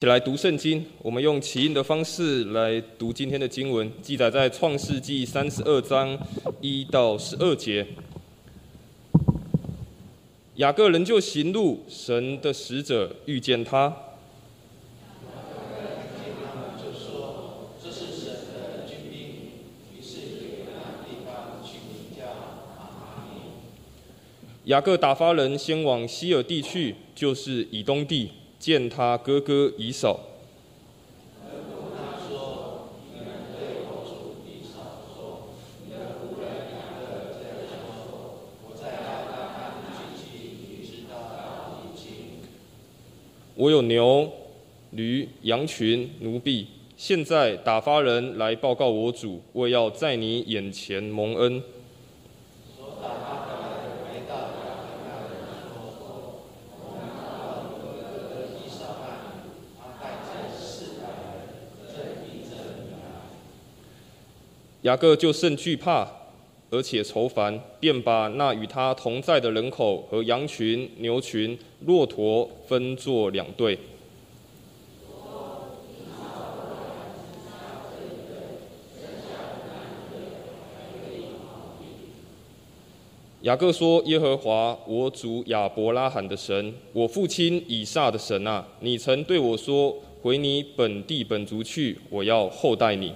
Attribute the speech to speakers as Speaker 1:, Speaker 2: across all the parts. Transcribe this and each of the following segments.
Speaker 1: 起来读圣经，我们用起印的方式来读今天的经文，记载在创世纪三十二章一到十二节。雅各仍旧行路，神的使者遇见他。雅各打发人先往希尔地去，就是以东地。见他哥哥以扫。我有牛、驴、羊群、奴婢，现在打发人来报告我主，我要在你眼前蒙恩。雅各就甚惧怕，而且愁烦，便把那与他同在的人口和羊群、牛群、骆驼分作两队。雅各说：“耶和华，我主亚伯拉罕的神，我父亲以撒的神啊，你曾对我说：回你本地本族去，我要厚待你。”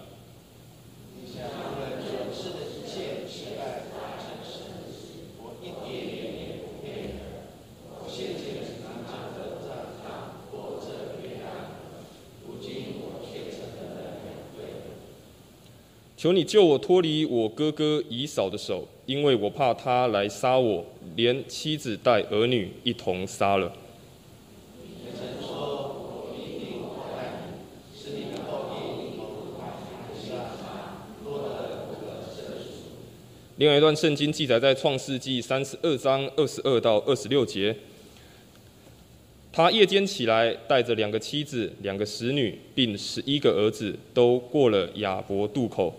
Speaker 1: 求你救我脱离我哥哥以扫的手，因为我怕他来杀我，连妻子带儿女一同杀了。另外一段圣经记载在创世纪三十二章二十二到二十六节。他夜间起来，带着两个妻子、两个使女，并十一个儿子，都过了亚伯渡口。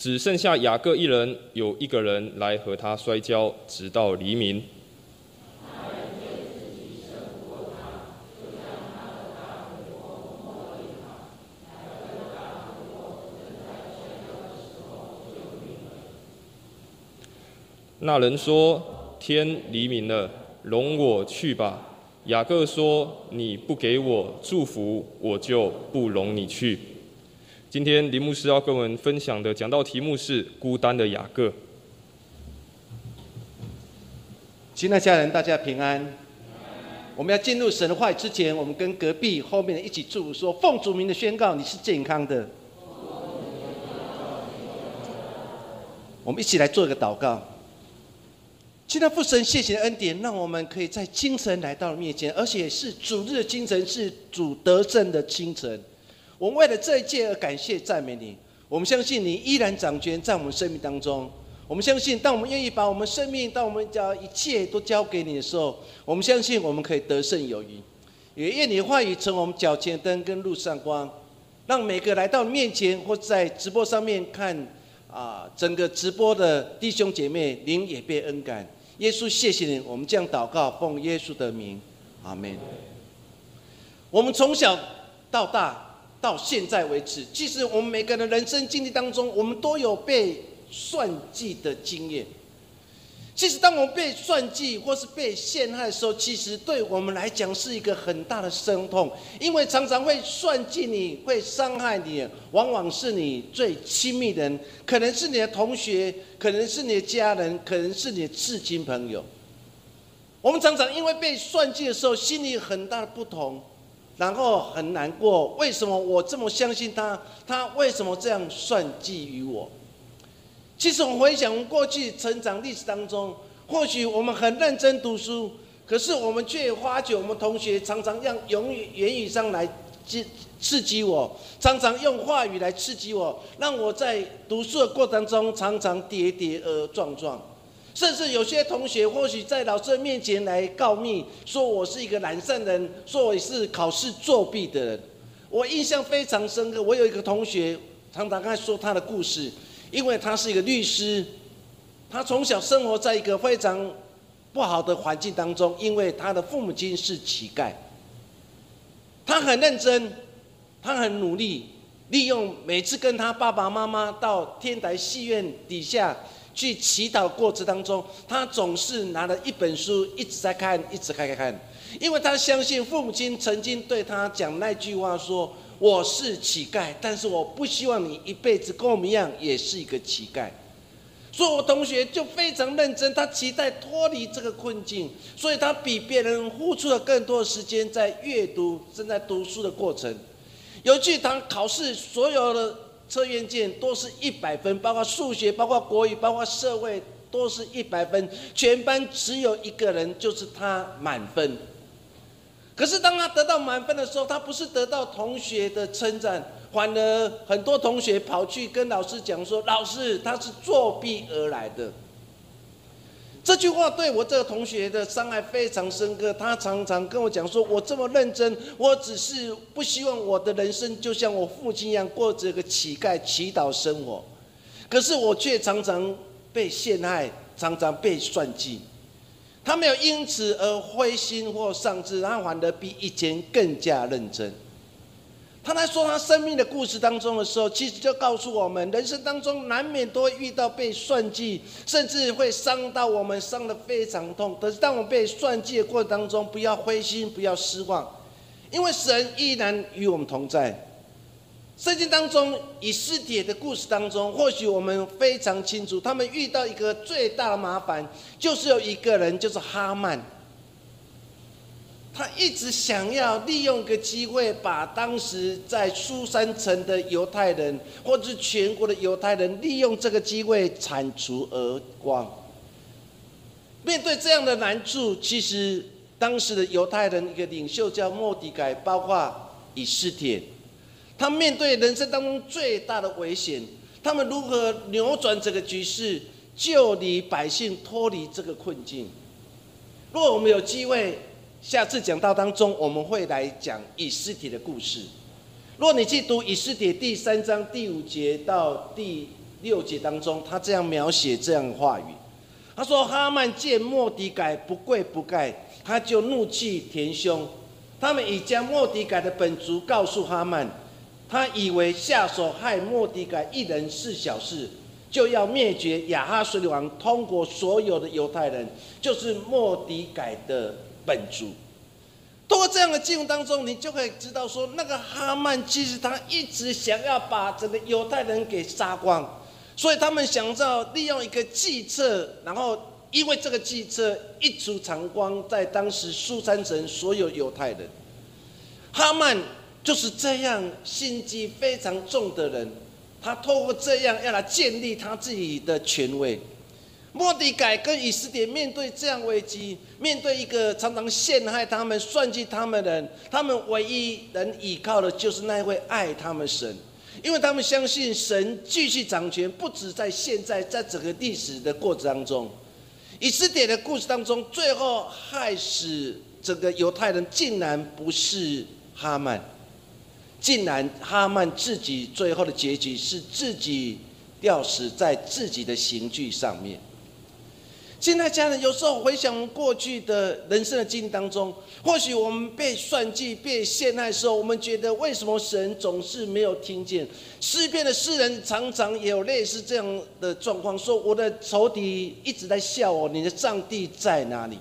Speaker 1: 只剩下雅各一人，有一个人来和他摔跤，直到黎明。那人说：“天黎明了，容我去吧。”雅各说：“你不给我祝福，我就不容你去。”今天林牧师要跟我们分享的讲道题目是《孤单的雅各》。
Speaker 2: 亲爱家人，大家平安。我们要进入神的话之前，我们跟隔壁后面的一起祝福说：“奉主名的宣告，你是健康的。”我们一起来做一个祷告。亲爱的父神，谢谢恩典，让我们可以在清晨来到面前，而且是主日的清晨，是主得胜的清晨。我们为了这一切而感谢赞美你。我们相信你依然掌权在我们生命当中。我们相信，当我们愿意把我们生命、当我们将一切都交给你的时候，我们相信我们可以得胜有余。也愿你的话语成我们脚前灯跟路上光，让每个来到面前或在直播上面看啊整个直播的弟兄姐妹，您也被恩感。耶稣，谢谢你。我们这样祷告，奉耶稣的名，阿门。我们从小到大。到现在为止，其实我们每个人人生经历当中，我们都有被算计的经验。其实，当我们被算计或是被陷害的时候，其实对我们来讲是一个很大的伤痛，因为常常会算计你、会伤害你，往往是你最亲密的人，可能是你的同学，可能是你的家人，可能是你的至亲朋友。我们常常因为被算计的时候，心里很大的不同。然后很难过，为什么我这么相信他？他为什么这样算计于我？其实我回想过去成长历史当中，或许我们很认真读书，可是我们却发觉我们同学常常用言语言语上来刺刺激我，常常用话语来刺激我，让我在读书的过程中常常跌跌而撞撞。甚至有些同学或许在老师面前来告密，说我是一个懒散人，说我是考试作弊的人。我印象非常深刻。我有一个同学常常在说他的故事，因为他是一个律师，他从小生活在一个非常不好的环境当中，因为他的父母亲是乞丐。他很认真，他很努力，利用每次跟他爸爸妈妈到天台戏院底下去祈祷过程当中，他总是拿了一本书一直在看，一直看看看，因为他相信父母亲曾经对他讲那句话说：“我是乞丐，但是我不希望你一辈子跟我们一样，也是一个乞丐。”所以，我同学就非常认真，他期待脱离这个困境，所以他比别人付出了更多的时间在阅读、正在读书的过程。有句堂考试所有的测验卷都是一百分，包括数学、包括国语、包括社会，都是一百分。全班只有一个人，就是他满分。可是当他得到满分的时候，他不是得到同学的称赞。反而很多同学跑去跟老师讲说：“老师，他是作弊而来的。”这句话对我这个同学的伤害非常深刻。他常常跟我讲说：“我这么认真，我只是不希望我的人生就像我父亲一样过着个乞丐祈祷生活。可是我却常常被陷害，常常被算计。他没有因此而灰心或丧志，他反而比以前更加认真。”他在说他生命的故事当中的时候，其实就告诉我们，人生当中难免都会遇到被算计，甚至会伤到我们，伤得非常痛。可是当我们被算计的过程当中，不要灰心，不要失望，因为神依然与我们同在。圣经当中以斯帖的故事当中，或许我们非常清楚，他们遇到一个最大的麻烦，就是有一个人，就是哈曼。他一直想要利用个机会，把当时在苏三城的犹太人，或者是全国的犹太人，利用这个机会铲除而光。面对这样的难处，其实当时的犹太人一个领袖叫莫迪改，包括以斯帖，他面对人生当中最大的危险，他们如何扭转这个局势，救离百姓脱离这个困境？若我们有机会。下次讲到当中，我们会来讲以斯帖的故事。若你去读以斯帖第三章第五节到第六节当中，他这样描写这样的话语。他说：“哈曼见莫迪改不跪不盖，他就怒气填胸。他们已将莫迪改的本族告诉哈曼，他以为下手害莫迪改一人是小事，就要灭绝亚哈水王通过所有的犹太人，就是莫迪改的。”本族，通过这样的记录当中，你就可以知道说，那个哈曼其实他一直想要把整个犹太人给杀光，所以他们想要利用一个计策，然后因为这个计策一出长光，在当时苏三城所有犹太人，哈曼就是这样心机非常重的人，他透过这样要来建立他自己的权威。莫迪改跟以色列面对这样危机，面对一个常常陷害他们、算计他们的人，他们唯一能依靠的就是那位爱他们神，因为他们相信神继续掌权，不止在现在，在整个历史的过程当中。以色列的故事当中，最后害死整个犹太人，竟然不是哈曼，竟然哈曼自己最后的结局是自己吊死在自己的刑具上面。现在家人有时候回想过去的人生的经历当中，或许我们被算计、被陷害的时候，我们觉得为什么神总是没有听见？诗篇的诗人常常也有类似这样的状况，说我的仇敌一直在笑我，你的上帝在哪里？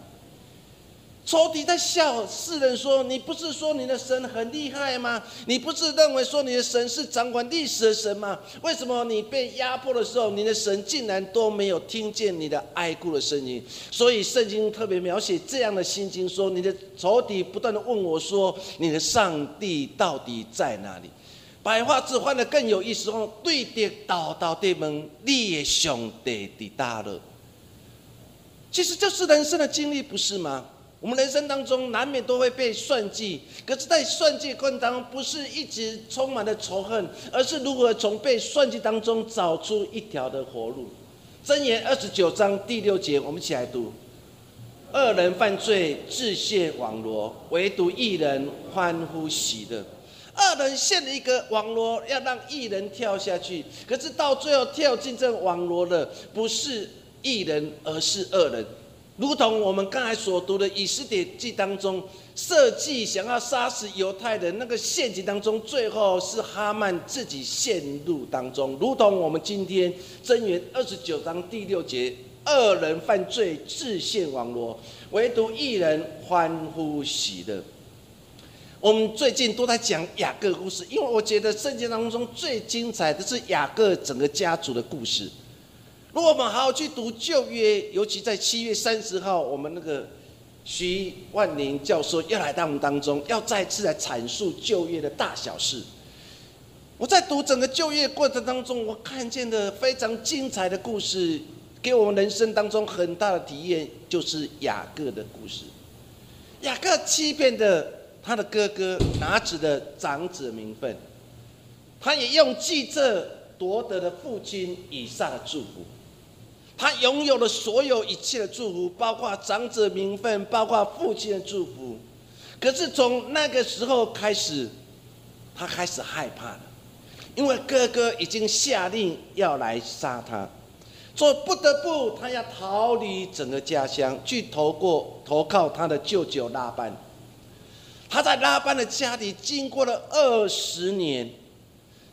Speaker 2: 仇敌在笑世人说：“你不是说你的神很厉害吗？你不是认为说你的神是掌管历史的神吗？为什么你被压迫的时候，你的神竟然都没有听见你的哀哭的声音？”所以圣经特别描写这样的心情，说：“你的仇敌不断的问我说，你的上帝到底在哪里？”白话字换的更有意思哦，对的祷祷对门，你的上帝的大乐。其实这是人生的经历，不是吗？我们人生当中难免都会被算计，可是，在算计过程当中，不是一直充满了仇恨，而是如何从被算计当中找出一条的活路。箴言二十九章第六节，我们一起来读：二人犯罪，自陷网罗；唯独一人欢呼喜乐。二人陷了一个网罗，要让一人跳下去，可是到最后跳进这网罗的，不是一人，而是恶人。如同我们刚才所读的《以斯帖记》当中，设计想要杀死犹太人那个陷阱当中，最后是哈曼自己陷入当中。如同我们今天箴言二十九章第六节，恶人犯罪，自陷网罗，唯独一人欢呼喜乐。我们最近都在讲雅各故事，因为我觉得圣经当中最精彩的是雅各整个家族的故事。如果我们好好去读旧约，尤其在七月三十号，我们那个徐万宁教授要来到我们当中，要再次来阐述旧约的大小事。我在读整个旧约过程当中，我看见的非常精彩的故事，给我们人生当中很大的体验，就是雅各的故事。雅各欺骗的他的哥哥，拿着的长子名分，他也用计策夺得了父亲以撒的祝福。他拥有了所有一切的祝福，包括长者名分，包括父亲的祝福。可是从那个时候开始，他开始害怕了，因为哥哥已经下令要来杀他，所以不得不他要逃离整个家乡，去投过投靠他的舅舅拉班。他在拉班的家里经过了二十年，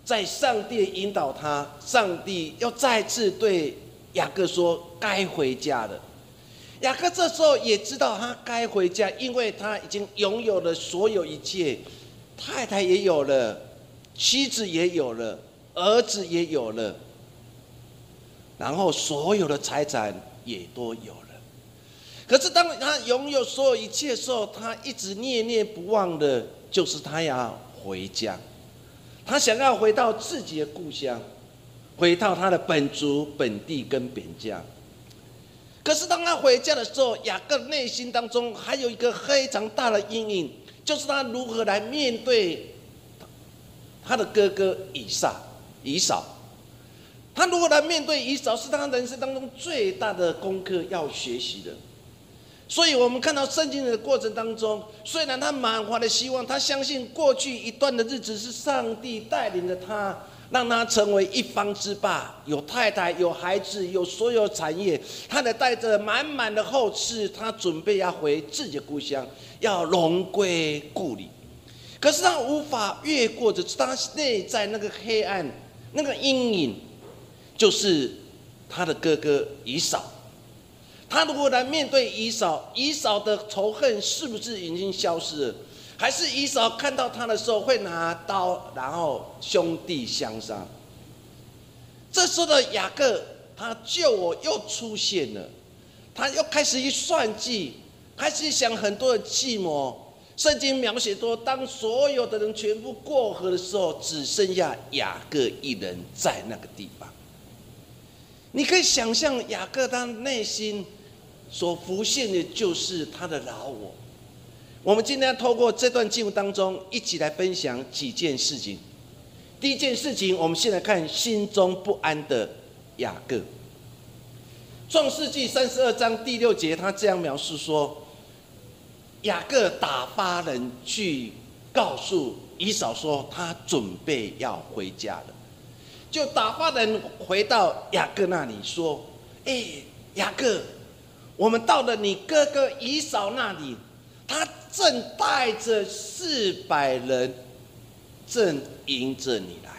Speaker 2: 在上帝引导他，上帝又再次对。雅各说：“该回家了。”雅各这时候也知道他该回家，因为他已经拥有了所有一切，太太也有了，妻子也有了，儿子也有了，然后所有的财产也都有了。可是当他拥有所有一切的时候，他一直念念不忘的，就是他要回家，他想要回到自己的故乡。回到他的本族、本地跟本家。可是当他回家的时候，雅各内心当中还有一个非常大的阴影，就是他如何来面对他的哥哥以撒、以扫。他如何来面对以扫，是他人生当中最大的功课要学习的。所以我们看到圣经的过程当中，虽然他满怀的希望，他相信过去一段的日子是上帝带领着他。让他成为一方之霸，有太太，有孩子，有所有产业，他得带着满满的后事，他准备要回自己的故乡，要荣归故里。可是他无法越过的，他内在那个黑暗、那个阴影，就是他的哥哥以扫。他如果来面对以扫，以扫的仇恨是不是已经消失了？还是以扫看到他的时候会拿刀，然后兄弟相杀。这时候的雅各，他救我又出现了，他又开始一算计，开始想很多的计谋。圣经描写说，当所有的人全部过河的时候，只剩下雅各一人在那个地方。你可以想象雅各他内心所浮现的，就是他的老我。我们今天要透过这段记录当中，一起来分享几件事情。第一件事情，我们先来看心中不安的雅各。创世纪三十二章第六节，他这样描述说：雅各打发人去告诉以嫂说，他准备要回家了。就打发人回到雅各那里说：“哎，雅各，我们到了你哥哥以嫂那里。”他正带着四百人，正迎着你来。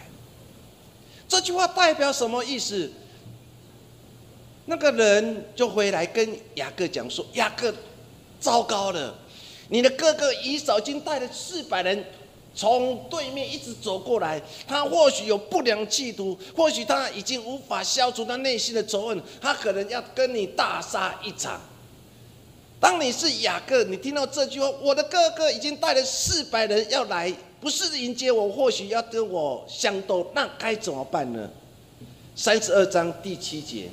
Speaker 2: 这句话代表什么意思？那个人就回来跟雅各讲说：“雅各，糟糕了，你的哥哥以扫已经带了四百人从对面一直走过来。他或许有不良企图，或许他已经无法消除他内心的仇恨，他可能要跟你大杀一场。”当你是雅各，你听到这句话，我的哥哥已经带了四百人要来，不是迎接我，或许要跟我相斗，那该怎么办呢？三十二章第七节，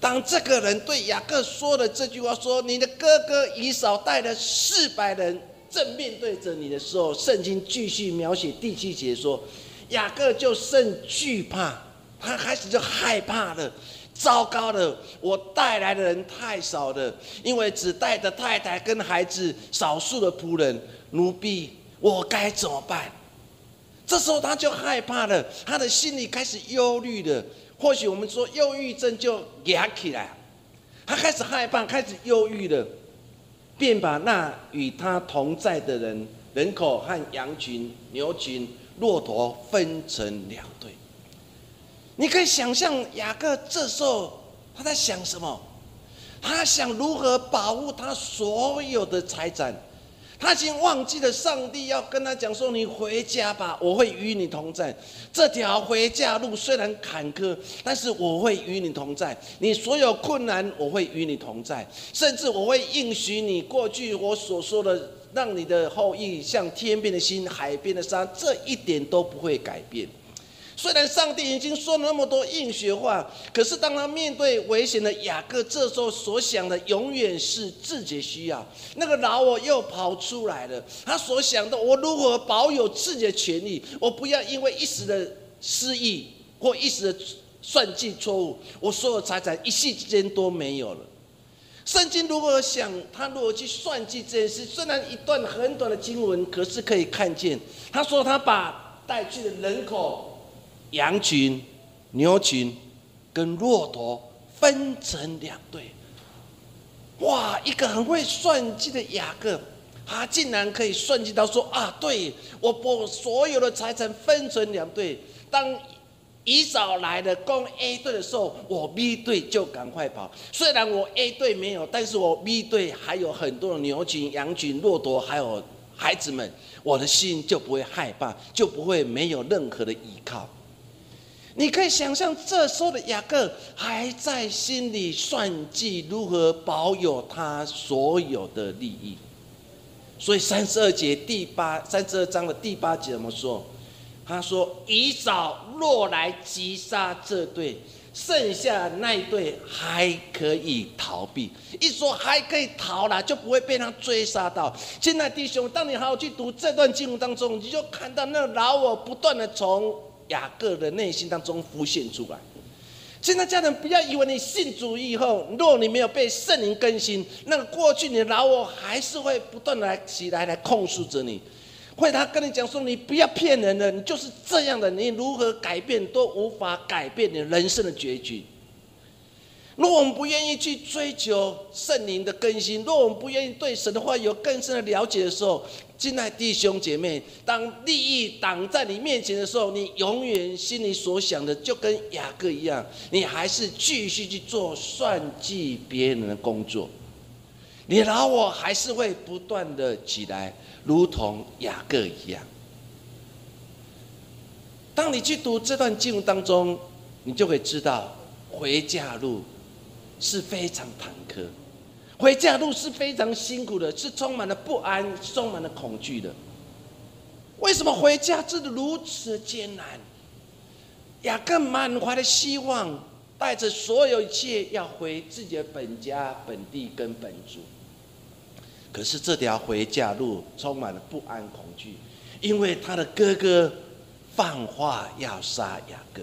Speaker 2: 当这个人对雅各说了这句话，说你的哥哥以扫带了四百人正面对着你的时候，圣经继续描写第七节说，雅各就甚惧怕，他开始就害怕了。糟糕了，我带来的人太少了，因为只带着太太跟孩子，少数的仆人奴婢，我该怎么办？这时候他就害怕了，他的心里开始忧虑了，或许我们说忧郁症就压起来，他开始害怕，开始忧郁了，便把那与他同在的人人口和羊群、牛群、骆驼分成两队。你可以想象雅各这时候他在想什么？他想如何保护他所有的财产。他已经忘记了上帝要跟他讲说：“你回家吧，我会与你同在。这条回家路虽然坎坷，但是我会与你同在。你所有困难，我会与你同在。甚至我会应许你，过去我所说的，让你的后裔像天边的星、海边的沙，这一点都不会改变。”虽然上帝已经说了那么多应许话，可是当他面对危险的雅各，这时候所想的永远是自己需要。那个老我又跑出来了，他所想的，我如何保有自己的权利？我不要因为一时的失意或一时的算计错误，我所有财产一夕之间都没有了。圣经如何想？他如何去算计这件事？虽然一段很短的经文，可是可以看见，他说他把带去的人口。羊群、牛群跟骆驼分成两队，哇！一个很会算计的雅各，他竟然可以算计到说啊，对我把所有的财产分成两队。当以扫来的攻 A 队的时候，我 B 队就赶快跑。虽然我 A 队没有，但是我 B 队还有很多的牛群、羊群、骆驼，还有孩子们，我的心就不会害怕，就不会没有任何的依靠。你可以想象，这时候的雅各还在心里算计如何保有他所有的利益。所以三十二节第八三十二章的第八节怎么说？他说：“以扫若来击杀这队，剩下那一队还可以逃避。一说还可以逃了，就不会被他追杀到。现在弟兄，当你好好去读这段经文当中，你就看到那老我不断的从。”雅各的内心当中浮现出来。现在家人不要以为你信主以后，若你没有被圣灵更新，那过去你的老我还是会不断的来起来来控诉着你，会他跟你讲说你不要骗人了，你就是这样的，你如何改变都无法改变你人生的结局。若我们不愿意去追求圣灵的更新，若我们不愿意对神的话有更深的了解的时候，亲爱弟兄姐妹，当利益挡在你面前的时候，你永远心里所想的就跟雅各一样，你还是继续去做算计别人的工作，你老我还是会不断的起来，如同雅各一样。当你去读这段经文当中，你就会知道回家路。是非常坎坷，回家路是非常辛苦的，是充满了不安，充满了恐惧的。为什么回家真的如此艰难？雅各满怀的希望，带着所有一切要回自己的本家、本地跟本族。可是这条回家路充满了不安、恐惧，因为他的哥哥放话要杀雅各。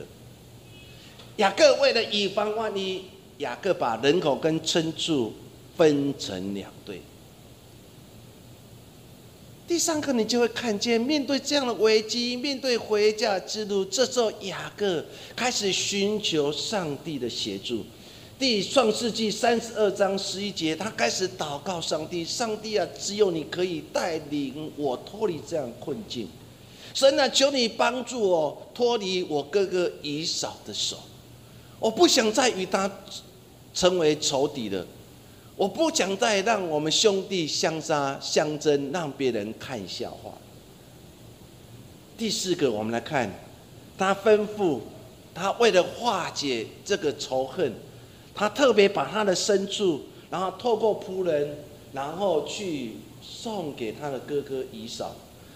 Speaker 2: 雅各为了以防万一。雅各把人口跟牲畜分成两队。第三个，你就会看见，面对这样的危机，面对回家之路，这时候雅各开始寻求上帝的协助。第创世纪三十二章十一节，他开始祷告上帝：“上帝啊，只有你可以带领我脱离这样困境。神啊，求你帮助我脱离我哥哥以扫的手。我不想再与他。”成为仇敌了，我不想再让我们兄弟相杀相争，让别人看笑话。第四个，我们来看，他吩咐他为了化解这个仇恨，他特别把他的牲畜，然后透过仆人，然后去送给他的哥哥以扫，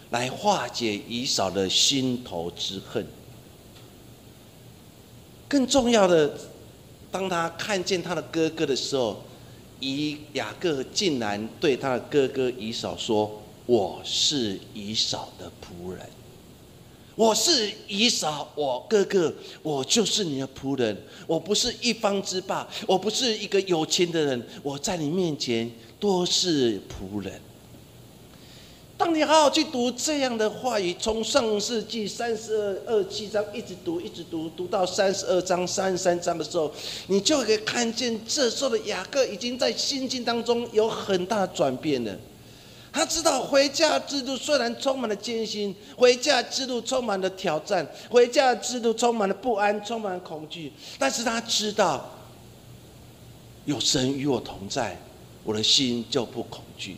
Speaker 2: 来化解以扫的心头之恨。更重要的。当他看见他的哥哥的时候，以雅各竟然对他的哥哥以扫说：“我是以扫的仆人，我是以扫，我哥哥，我就是你的仆人，我不是一方之霸，我不是一个有钱的人，我在你面前多是仆人。”当你好好去读这样的话语，从上世纪三十二二七章一直读，一直读，读到三十二章、三十三章的时候，你就可以看见这时候的雅各已经在心境当中有很大转变了。他知道回家之路虽然充满了艰辛，回家之路充满了挑战，回家之路充满了不安，充满了恐惧，但是他知道有神与我同在，我的心就不恐惧。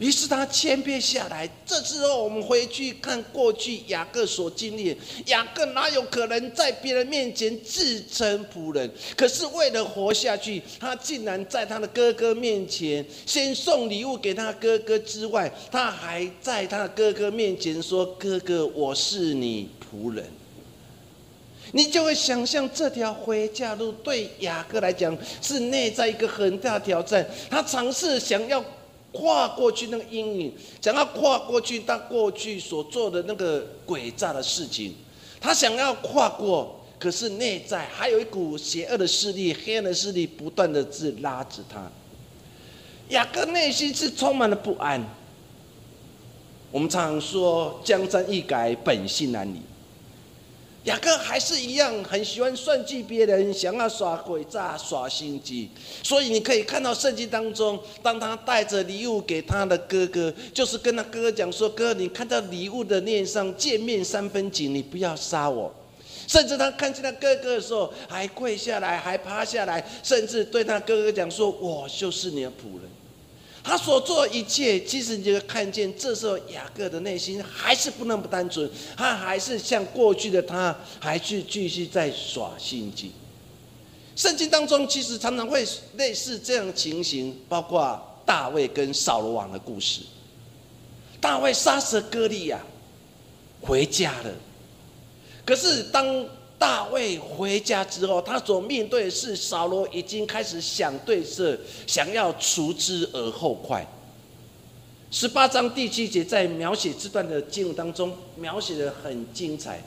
Speaker 2: 于是他谦卑下来。这时候，我们回去看过去雅各所经历，雅各哪有可能在别人面前自称仆人？可是为了活下去，他竟然在他的哥哥面前先送礼物给他哥哥之外，他还在他哥哥面前说：“哥哥，我是你仆人。”你就会想象这条回家路对雅各来讲是内在一个很大挑战。他尝试想要。跨过去那个阴影，想要跨过去他过去所做的那个诡诈的事情，他想要跨过，可是内在还有一股邪恶的势力、黑暗的势力不断的自拉着他。雅各内心是充满了不安。我们常说江山易改，本性难移。雅各还是一样很喜欢算计别人，想要耍诡诈、耍心机。所以你可以看到圣经当中，当他带着礼物给他的哥哥，就是跟他哥哥讲说：“哥，你看到礼物的面上见面三分情，你不要杀我。”甚至他看见他哥哥的时候，还跪下来，还趴下来，甚至对他哥哥讲说：“我就是你的仆人。”他所做一切，其实你就看见，这时候雅各的内心还是不那么单纯，他还是像过去的他，还是继续在耍心机。圣经当中其实常常会类似这样情形，包括大卫跟扫罗王的故事。大卫杀死了歌利亚，回家了，可是当。大卫回家之后，他所面对的是扫罗已经开始想对策，想要除之而后快。十八章第七节在描写这段的经文当中，描写的很精彩。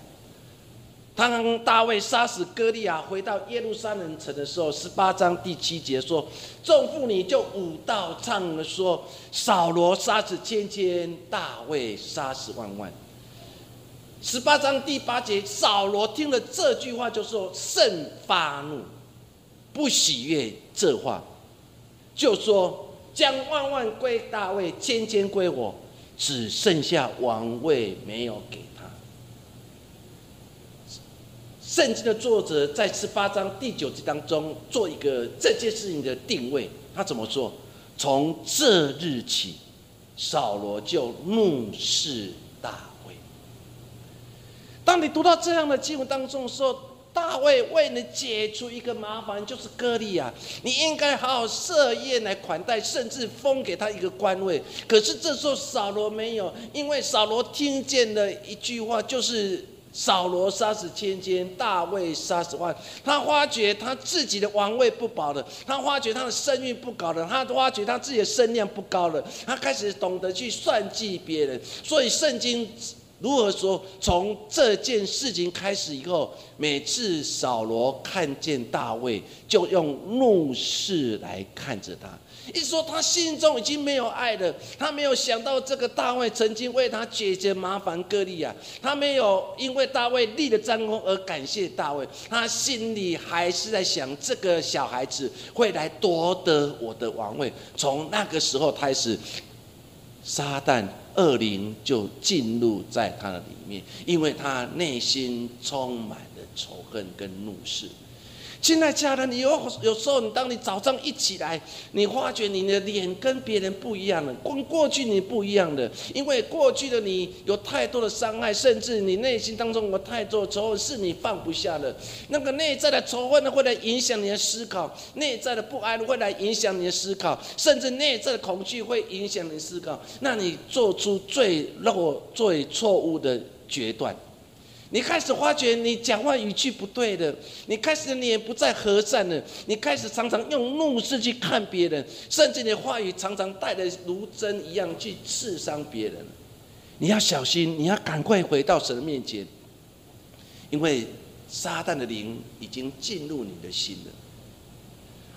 Speaker 2: 当大卫杀死歌利亚，回到耶路撒冷城的时候，十八章第七节说：“众妇女就舞道唱了，说扫罗杀死千千，大卫杀死万万。”十八章第八节，扫罗听了这句话，就说甚发怒，不喜悦这话，就说将万万归大卫，千千归我，只剩下王位没有给他。圣经的作者在十八章第九节当中做一个这件事情的定位，他怎么做？从这日起，扫罗就怒视大。当你读到这样的经文当中说，大卫为你解除一个麻烦，就是割利亚，你应该好好设宴来款待，甚至封给他一个官位。可是这时候扫罗没有，因为扫罗听见了一句话，就是扫罗杀死千千，大卫杀死万。他发觉他自己的王位不保了，他发觉他的声誉不高了，他发觉他自己的声量不高了，他开始懂得去算计别人。所以圣经。如何说？从这件事情开始以后，每次扫罗看见大卫，就用怒视来看着他。一说他心中已经没有爱了，他没有想到这个大卫曾经为他解决麻烦。哥利亚，他没有因为大卫立了战功而感谢大卫，他心里还是在想这个小孩子会来夺得我的王位。从那个时候开始，撒旦。恶灵就进入在他的里面，因为他内心充满了仇恨跟怒视。亲爱家人，你有有时候，你当你早上一起来，你发觉你的脸跟别人不一样了，跟过去你不一样的，因为过去的你有太多的伤害，甚至你内心当中有太多仇恨是你放不下的。那个内在的仇恨呢，会来影响你的思考；内在的不安会来影响你的思考，甚至内在的恐惧会影响你思考。那你做出最弱、最错误的决断。你开始发觉你讲话语气不对的，你开始脸不再和善了，你开始常常用怒视去看别人，甚至你话语常常带着如针一样去刺伤别人。你要小心，你要赶快回到神的面前，因为撒旦的灵已经进入你的心了。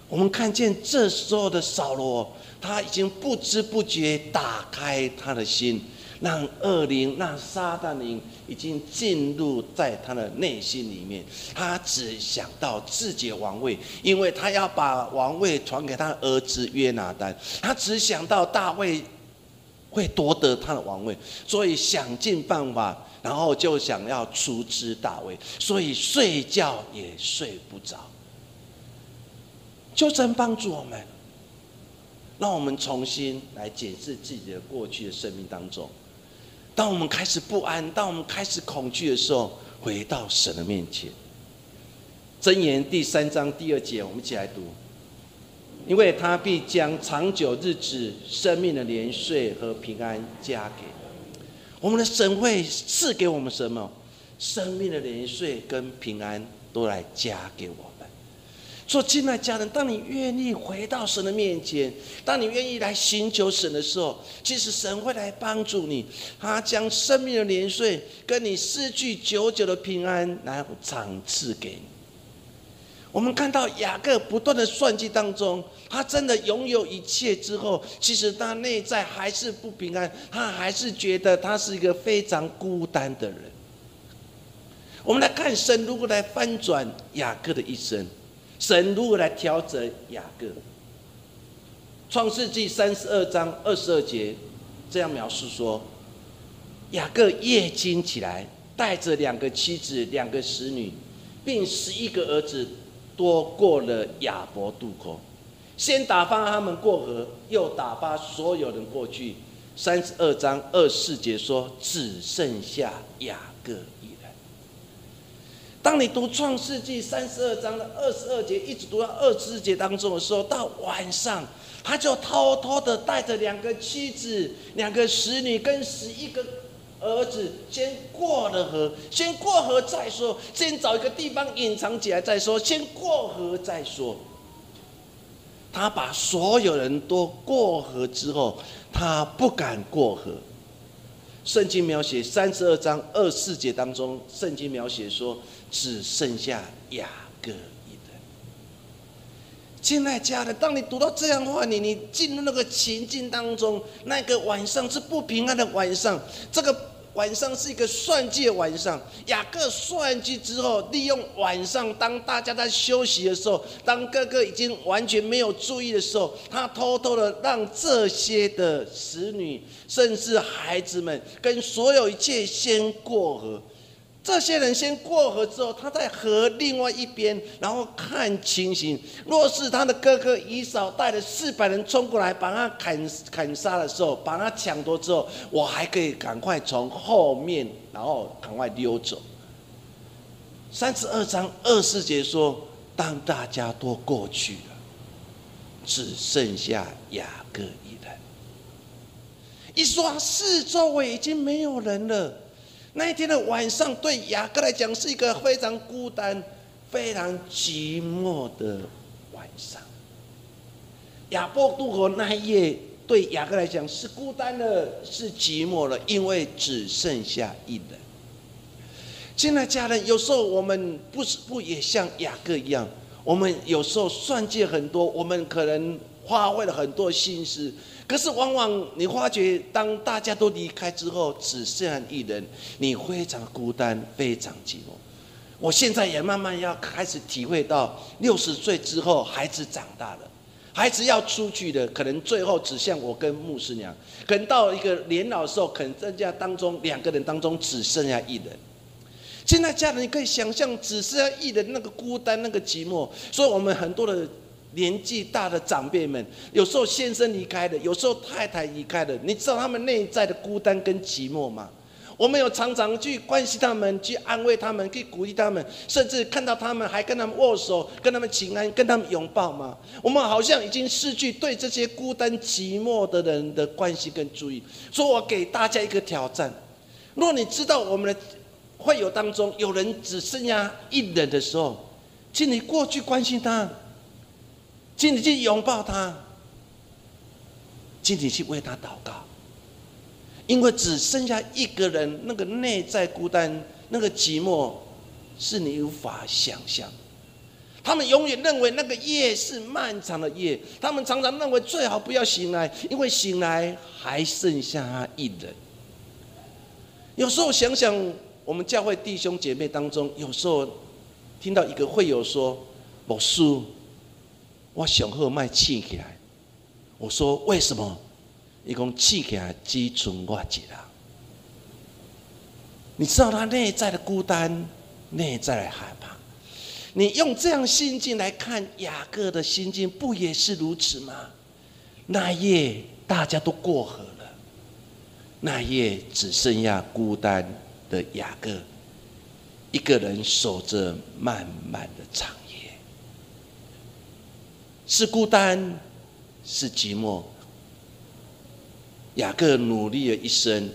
Speaker 2: 我们看见这时候的扫罗，他已经不知不觉打开他的心，让恶灵、那撒旦灵已经进入在他的内心里面。他只想到自己的王位，因为他要把王位传给他儿子约拿丹。他只想到大卫会夺得他的王位，所以想尽办法，然后就想要除之大卫，所以睡觉也睡不着。就真帮助我们，让我们重新来检视自己的过去的生命当中。当我们开始不安，当我们开始恐惧的时候，回到神的面前。箴言第三章第二节，我们一起来读。因为他必将长久日子、生命的年岁和平安加给我们的神，会赐给我们什么？生命的年岁跟平安都来加给我。说，亲爱家人，当你愿意回到神的面前，当你愿意来寻求神的时候，其实神会来帮助你。他将生命的年岁跟你失去久久的平安，来赏赐给你。我们看到雅各不断的算计当中，他真的拥有一切之后，其实他内在还是不平安，他还是觉得他是一个非常孤单的人。我们来看神如何来翻转雅各的一生。神如何来调整雅各？创世纪三十二章二十二节这样描述说：雅各夜惊起来，带着两个妻子、两个使女，并十一个儿子，多过了亚伯渡口。先打发他们过河，又打发所有人过去。三十二章二十四节说：只剩下雅各。当你读创世纪三十二章的二十二节，一直读到二十四节当中的时候，到晚上，他就偷偷的带着两个妻子、两个使女跟十一个儿子，先过了河，先过河再说，先找一个地方隐藏起来再说，先过河再说。他把所有人都过河之后，他不敢过河。圣经描写三十二章二十四节当中，圣经描写说。只剩下雅各一人。亲爱家人，当你读到这样的话，你你进入那个情境当中，那个晚上是不平安的晚上。这个晚上是一个算计的晚上。雅各算计之后，利用晚上当大家在休息的时候，当哥哥已经完全没有注意的时候，他偷偷的让这些的使女，甚至孩子们，跟所有一切先过河。这些人先过河之后，他在河另外一边，然后看情形。若是他的哥哥以扫带着四百人冲过来，把他砍砍杀的时候，把他抢夺之后，我还可以赶快从后面，然后赶快溜走。三十二章二四节说，当大家都过去了，只剩下雅各一人。一说四周围已经没有人了。那一天的晚上，对雅各来讲是一个非常孤单、非常寂寞的晚上。雅伯渡河那一夜，对雅各来讲是孤单的，是寂寞的，因为只剩下一人。亲爱的家人，有时候我们不是不也像雅各一样，我们有时候算计很多，我们可能花费了很多心思。可是，往往你发觉，当大家都离开之后，只剩下一人，你非常孤单，非常寂寞。我现在也慢慢要开始体会到，六十岁之后，孩子长大了，孩子要出去的，可能最后只剩我跟牧师娘。可能到一个年老的时候，可能在家当中两个人当中只剩下一人。现在家人，你可以想象，只剩下一人那个孤单，那个寂寞。所以我们很多的。年纪大的长辈们，有时候先生离开的，有时候太太离开的，你知道他们内在的孤单跟寂寞吗？我们有常常去关心他们，去安慰他们，去鼓励他们，甚至看到他们还跟他们握手，跟他们请安，跟他们拥抱吗？我们好像已经失去对这些孤单寂寞的人的关心跟注意。所以我给大家一个挑战：如果你知道我们的会友当中有人只剩下一人的时候，请你过去关心他。请你去拥抱他，请你去为他祷告，因为只剩下一个人，那个内在孤单、那个寂寞，是你无法想象。他们永远认为那个夜是漫长的夜，他们常常认为最好不要醒来，因为醒来还剩下一人。有时候想想，我们教会弟兄姐妹当中，有时候听到一个会友说：“某叔，我想喝麦气起来。”我说：“为什么？”一共气起来只存我一人。你知道他内在的孤单，内在的害怕。你用这样心境来看雅各的心境，不也是如此吗？那夜大家都过河了，那夜只剩下孤单的雅各，一个人守着漫漫的长，是孤单，是寂寞。雅各努力了一生，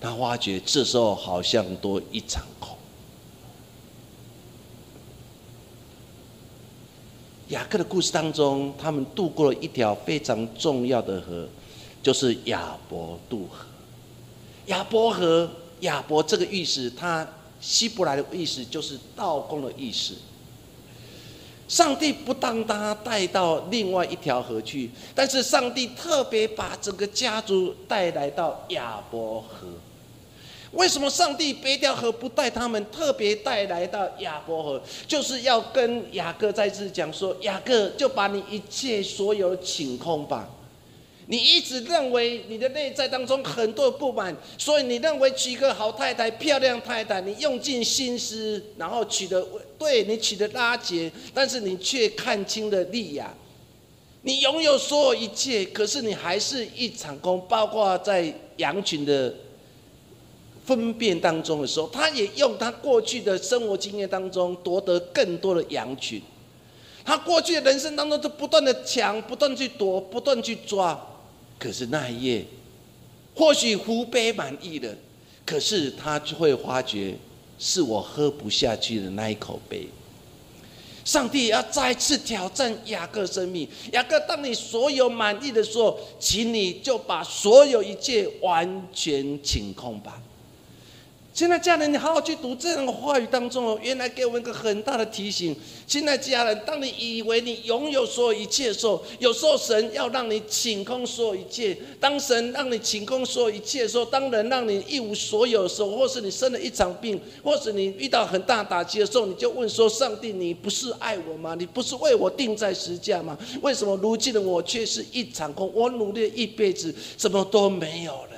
Speaker 2: 他发觉这时候好像多一场空。雅各的故事当中，他们渡过了一条非常重要的河，就是亚伯渡河。亚伯河，亚伯这个意思，它希伯来的意思就是道工的意思。上帝不当他带到另外一条河去，但是上帝特别把整个家族带来到亚伯河。为什么上帝别条河不带他们，特别带来到亚伯河，就是要跟雅各再次讲说：雅各就把你一切所有请空吧。你一直认为你的内在当中很多不满，所以你认为娶一个好太太、漂亮太太，你用尽心思，然后娶的对你娶的拉结，但是你却看清了利亚。你拥有所有一切，可是你还是一场空。包括在羊群的分辨当中的时候，他也用他过去的生活经验当中夺得更多的羊群。他过去的人生当中，就不断的抢，不断去夺，不断去抓。可是那一夜，或许湖杯满意了，可是他就会发觉，是我喝不下去的那一口杯。上帝要再次挑战雅各生命，雅各，当你所有满意的时候，请你就把所有一切完全清空吧。现在家人，你好好去读这样的话语当中哦，原来给我们一个很大的提醒。现在家人，当你以为你拥有所有一切的时候，有时候神要让你清空所有一切。当神让你清空所有一切的时候，当人让你一无所有的时候，或是你生了一场病，或是你遇到很大打击的时候，你就问说：上帝，你不是爱我吗？你不是为我定在十架吗？为什么如今的我却是一场空？我努力了一辈子，什么都没有了。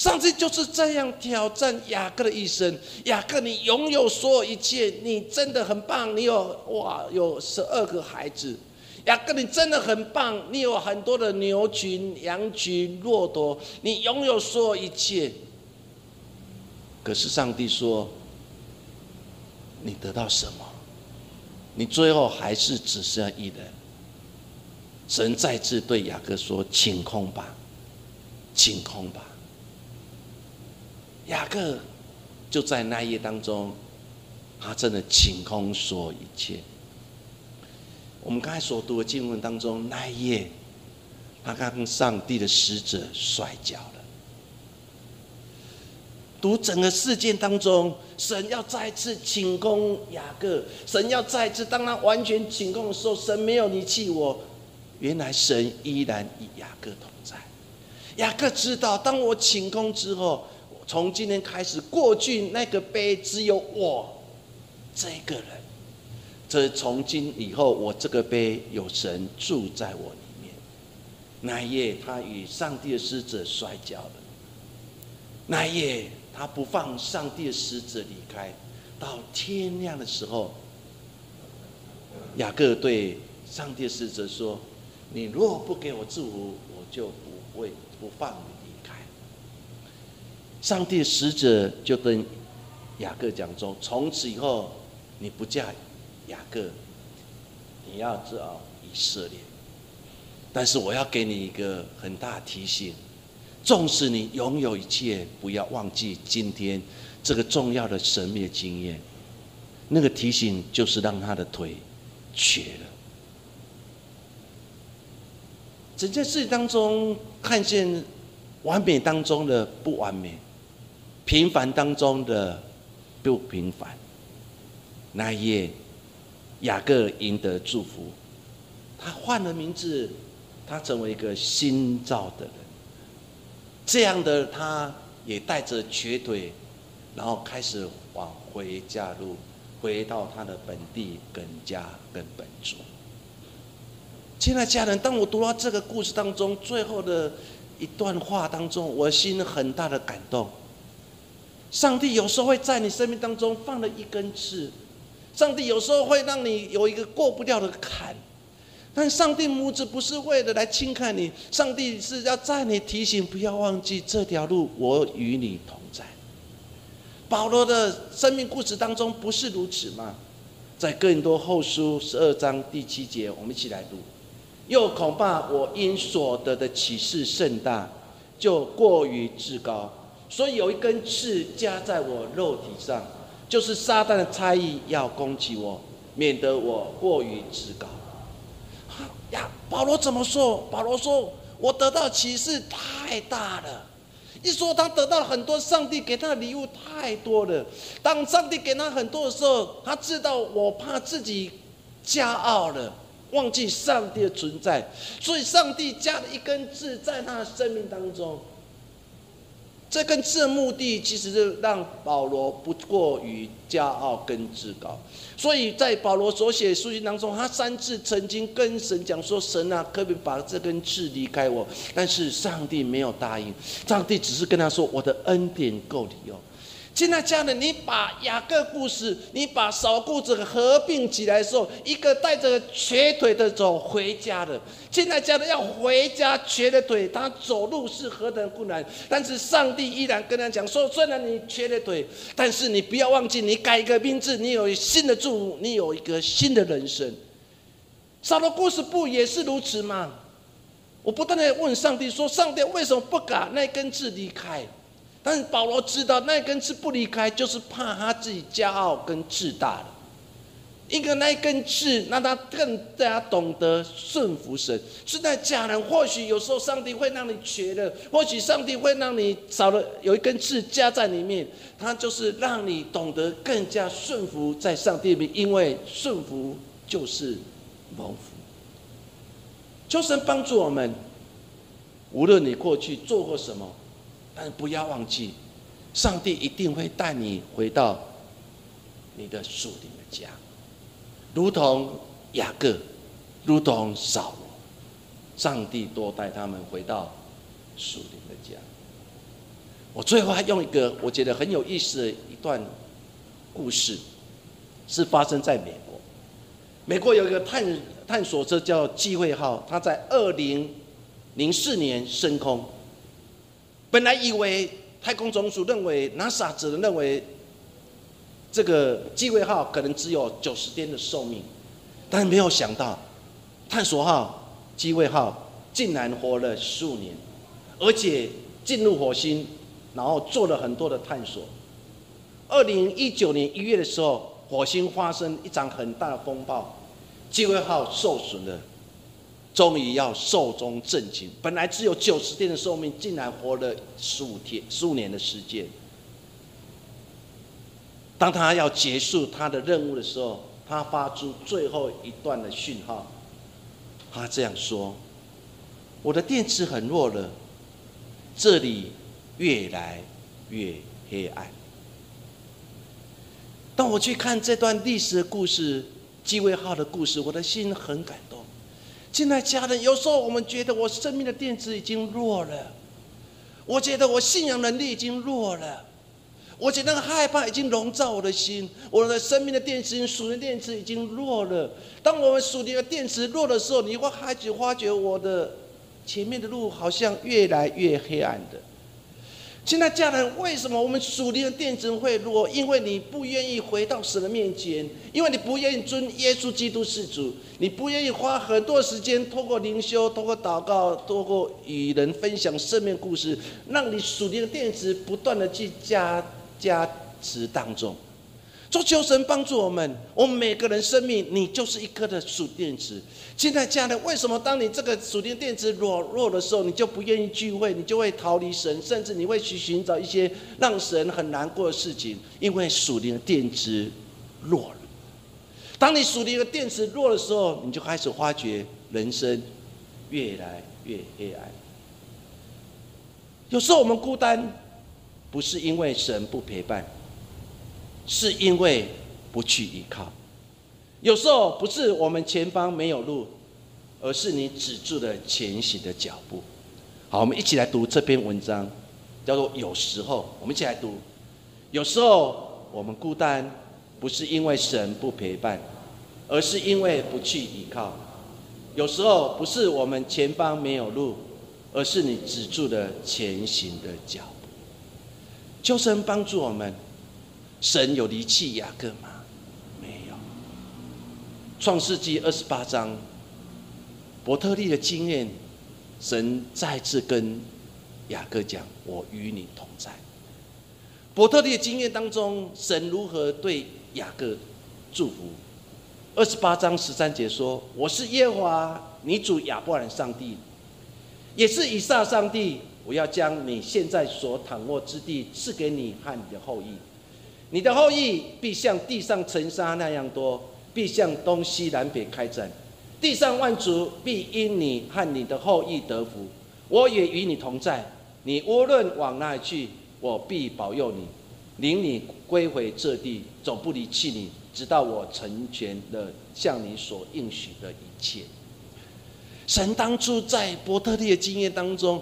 Speaker 2: 上帝就是这样挑战雅各的一生。雅各，你拥有所有一切，你真的很棒。你有哇，有十二个孩子。雅各，你真的很棒。你有很多的牛群、羊群、骆驼，你拥有所有一切。可是上帝说，你得到什么？你最后还是只剩一人。神再次对雅各说：“清空吧，清空吧。”雅各就在那一夜当中，他真的清空所有一切。我们刚才所读的经文当中，那一夜，他跟上帝的使者摔跤了。读整个事件当中，神要再次请空雅各，神要再次当他完全请空的时候，神没有离弃我。原来神依然与雅各同在。雅各知道，当我请空之后。从今天开始，过去那个杯只有我这个人。这从今以后，我这个杯有神住在我里面。那一夜，他与上帝的使者摔跤了。那一夜，他不放上帝的使者离开。到天亮的时候，雅各对上帝的使者说：“你若不给我祝福，我就不会不放你。”上帝的使者就跟雅各讲说：“从此以后，你不嫁雅各，你要找以色列。但是我要给你一个很大提醒：纵使你拥有一切，不要忘记今天这个重要的神秘经验。那个提醒就是让他的腿瘸了。整件事当中，看见完美当中的不完美。”平凡当中的不平凡，那一夜，雅各赢得祝福，他换了名字，他成为一个新造的人。这样的他也带着瘸腿，然后开始往回家路，回到他的本地跟家跟本族。亲爱家人，当我读到这个故事当中最后的一段话当中，我心很大的感动。上帝有时候会在你生命当中放了一根刺，上帝有时候会让你有一个过不掉的坎，但上帝拇指不是为了来轻看你，上帝是要在你提醒，不要忘记这条路，我与你同在。保罗的生命故事当中不是如此吗？在更多后书十二章第七节，我们一起来读。又恐怕我因所得的启示甚大，就过于至高，所以有一根刺加在我肉体上，就是撒旦的差役要攻击我，免得我过于自高。呀，保罗怎么说？保罗说：“我得到启示太大了。”一说他得到很多上帝给他的礼物太多了。当上帝给他很多的时候，他知道我怕自己骄傲了。忘记上帝的存在，所以上帝加了一根刺在他的生命当中。这根刺的目的，其实是让保罗不过于骄傲跟自高。所以在保罗所写书信当中，他三次曾经跟神讲说：“神啊，可不可以把这根刺离开我？”但是上帝没有答应，上帝只是跟他说：“我的恩典够你用。”现在家人，你把雅各故事，你把扫故事合并起来的时候，一个带着瘸腿的走回家的。现在家人要回家瘸的腿，他走路是何等困难，但是上帝依然跟他讲说：虽然你瘸的腿，但是你不要忘记，你改一个名字，你有新的祝福，你有一个新的人生。少的故事不也是如此吗？我不断的问上帝说：上帝为什么不把那根刺离开？但是保罗知道那一根刺不离开，就是怕他自己骄傲跟自大了。一个那一根刺让他更加懂得顺服神。是在家人，或许有时候上帝会让你瘸了，或许上帝会让你少了有一根刺加在里面，他就是让你懂得更加顺服在上帝里面，因为顺服就是蒙福。求神帮助我们，无论你过去做过什么。但不要忘记，上帝一定会带你回到你的属灵的家，如同雅各，如同扫罗，上帝多带他们回到属灵的家。我最后还用一个我觉得很有意思的一段故事，是发生在美国。美国有一个探探索车叫机会号，它在二零零四年升空。本来以为太空总署认为 NASA 只能认为这个机会号可能只有九十天的寿命，但是没有想到探索号、机会号竟然活了十五年，而且进入火星，然后做了很多的探索。二零一九年一月的时候，火星发生一场很大的风暴，机会号受损了。终于要寿终正寝，本来只有九十天的寿命，竟然活了十五天、十五年的时间。当他要结束他的任务的时候，他发出最后一段的讯号，他这样说：“我的电池很弱了，这里越来越黑暗。”当我去看这段历史的故事，机位号的故事，我的心很感。亲爱家人，有时候我们觉得我生命的电池已经弱了，我觉得我信仰能力已经弱了，我觉得那个害怕已经笼罩我的心，我的生命的电池、属灵电池已经弱了。当我们属灵的电池弱的时候，你会开始发觉我的前面的路好像越来越黑暗的。现在家人，为什么我们属灵的电子会弱？因为你不愿意回到神的面前，因为你不愿意尊耶稣基督是主，你不愿意花很多时间通过灵修、通过祷告、通过与人分享生命故事，让你属灵的电子不断的去加加持当中。做求神帮助我们，我们每个人生命，你就是一颗的属电池。现在家人，为什么当你这个属电电池弱弱的时候，你就不愿意聚会，你就会逃离神，甚至你会去寻找一些让神很难过的事情？因为属灵的电池弱了。当你属灵的电池弱的时候，你就开始发觉人生越来越黑暗。有时候我们孤单，不是因为神不陪伴，是因为不去依靠。有时候不是我们前方没有路，而是你止住了前行的脚步。好，我们一起来读这篇文章，叫做“有时候”。我们一起来读：有时候我们孤单，不是因为神不陪伴，而是因为不去依靠。有时候不是我们前方没有路。而是你止住了前行的脚步。求神帮助我们。神有离弃雅各吗？没有。创世纪二十八章，伯特利的经验，神再次跟雅各讲：“我与你同在。”伯特利的经验当中，神如何对雅各祝福？二十八章十三节说：“我是耶和华，你主亚伯兰上帝。”也是以撒上帝，我要将你现在所躺卧之地赐给你和你的后裔，你的后裔必像地上尘沙那样多，必向东西南北开展，地上万族必因你和你的后裔得福。我也与你同在，你无论往哪里去，我必保佑你，领你归回这地，总不离弃你，直到我成全了向你所应许的一切。神当初在伯特利的经验当中，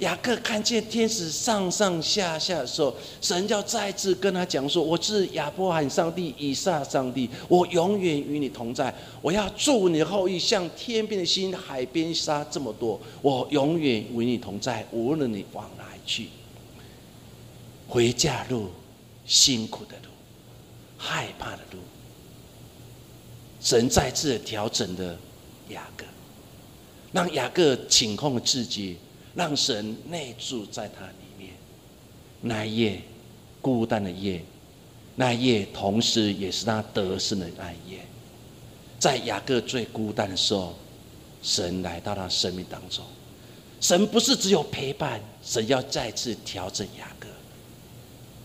Speaker 2: 雅各看见天使上上下下的时候，神要再次跟他讲说：“我是亚伯罕上帝、以撒上帝，我永远与你同在。我要祝你后裔像天边的星、海边沙这么多。我永远与你同在，无论你往哪里去。回家路、辛苦的路、害怕的路，神再次调整的雅各。”让雅各请控自己，让神内住在他里面。那一夜，孤单的夜，那一夜，同时也是他得胜的那一夜。在雅各最孤单的时候，神来到他生命当中。神不是只有陪伴，神要再次调整雅各。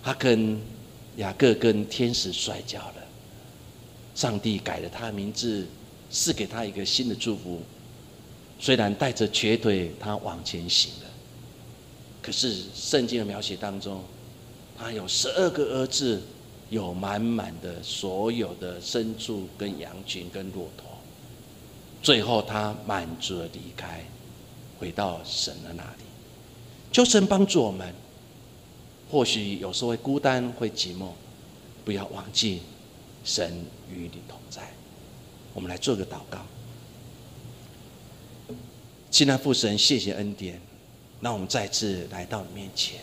Speaker 2: 他跟雅各跟天使摔跤了，上帝改了他的名字，赐给他一个新的祝福。虽然带着瘸腿，他往前行了，可是圣经的描写当中，他有十二个儿子，有满满的所有的牲畜、跟羊群、跟骆驼。最后他满足的离开，回到神的那里。求神帮助我们，或许有时候会孤单、会寂寞，不要忘记神与你同在。我们来做个祷告。亲爱父神，谢谢恩典，让我们再次来到你面前。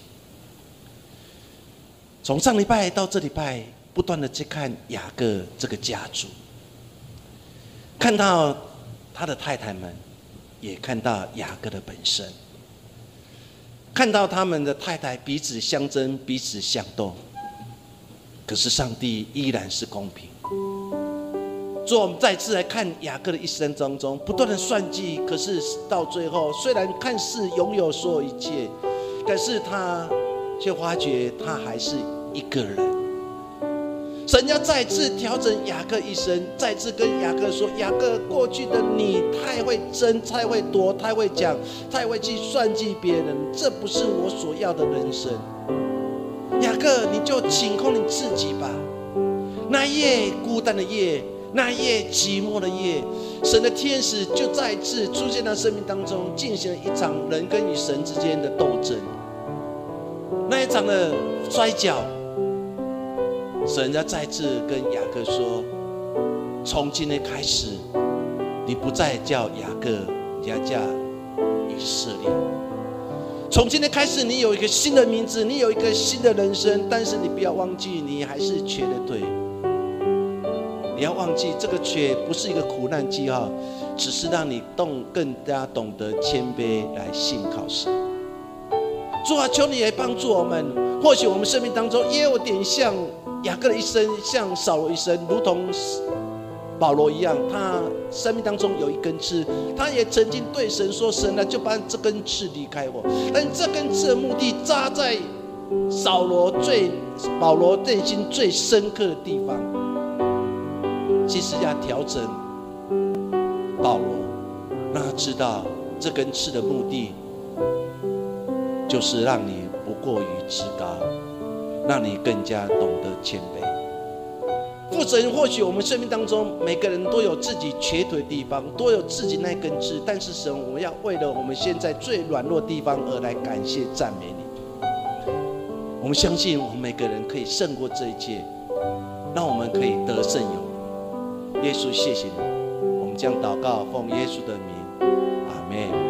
Speaker 2: 从上礼拜到这礼拜，不断的去看雅各这个家族，看到他的太太们，也看到雅各的本身，看到他们的太太彼此相争，彼此相斗，可是上帝依然是公平。说我们再次来看雅各的一生当中，不断的算计，可是到最后，虽然看似拥有所有一切，可是他却发觉他还是一个人。神要再次调整雅各一生，再次跟雅各说：雅各，过去的你太会争，太会夺，太会讲，太会去算计别人，这不是我所要的人生。雅各，你就请空你自己吧。那夜孤单的夜。那夜寂寞的夜，神的天使就再次出现在生命当中，进行了一场人跟与神之间的斗争。那一场的摔跤，神要再次跟雅各说：从今天开始，你不再叫雅各，你要叫以色列。从今天开始，你有一个新的名字，你有一个新的人生，但是你不要忘记，你还是瘸的腿。你要忘记，这个缺不是一个苦难记号，只是让你懂更加懂得谦卑来信靠神。主啊，求你来帮助我们。或许我们生命当中也有点像雅各的一生，像扫罗一生，如同保罗一样，他生命当中有一根刺，他也曾经对神说：“神啊，就把这根刺离开我。”但这根刺的目的扎在扫罗最保罗内心最深刻的地方。即使要调整保罗，让他知道这根刺的目的，就是让你不过于自高，让你更加懂得谦卑。父神，或许我们生命当中每个人都有自己瘸腿的地方，都有自己那根刺，但是神，我们要为了我们现在最软弱的地方而来感谢赞美你。我们相信，我们每个人可以胜过这一切，让我们可以得胜有耶稣，谢谢你。我们将祷告奉耶稣的名，阿门。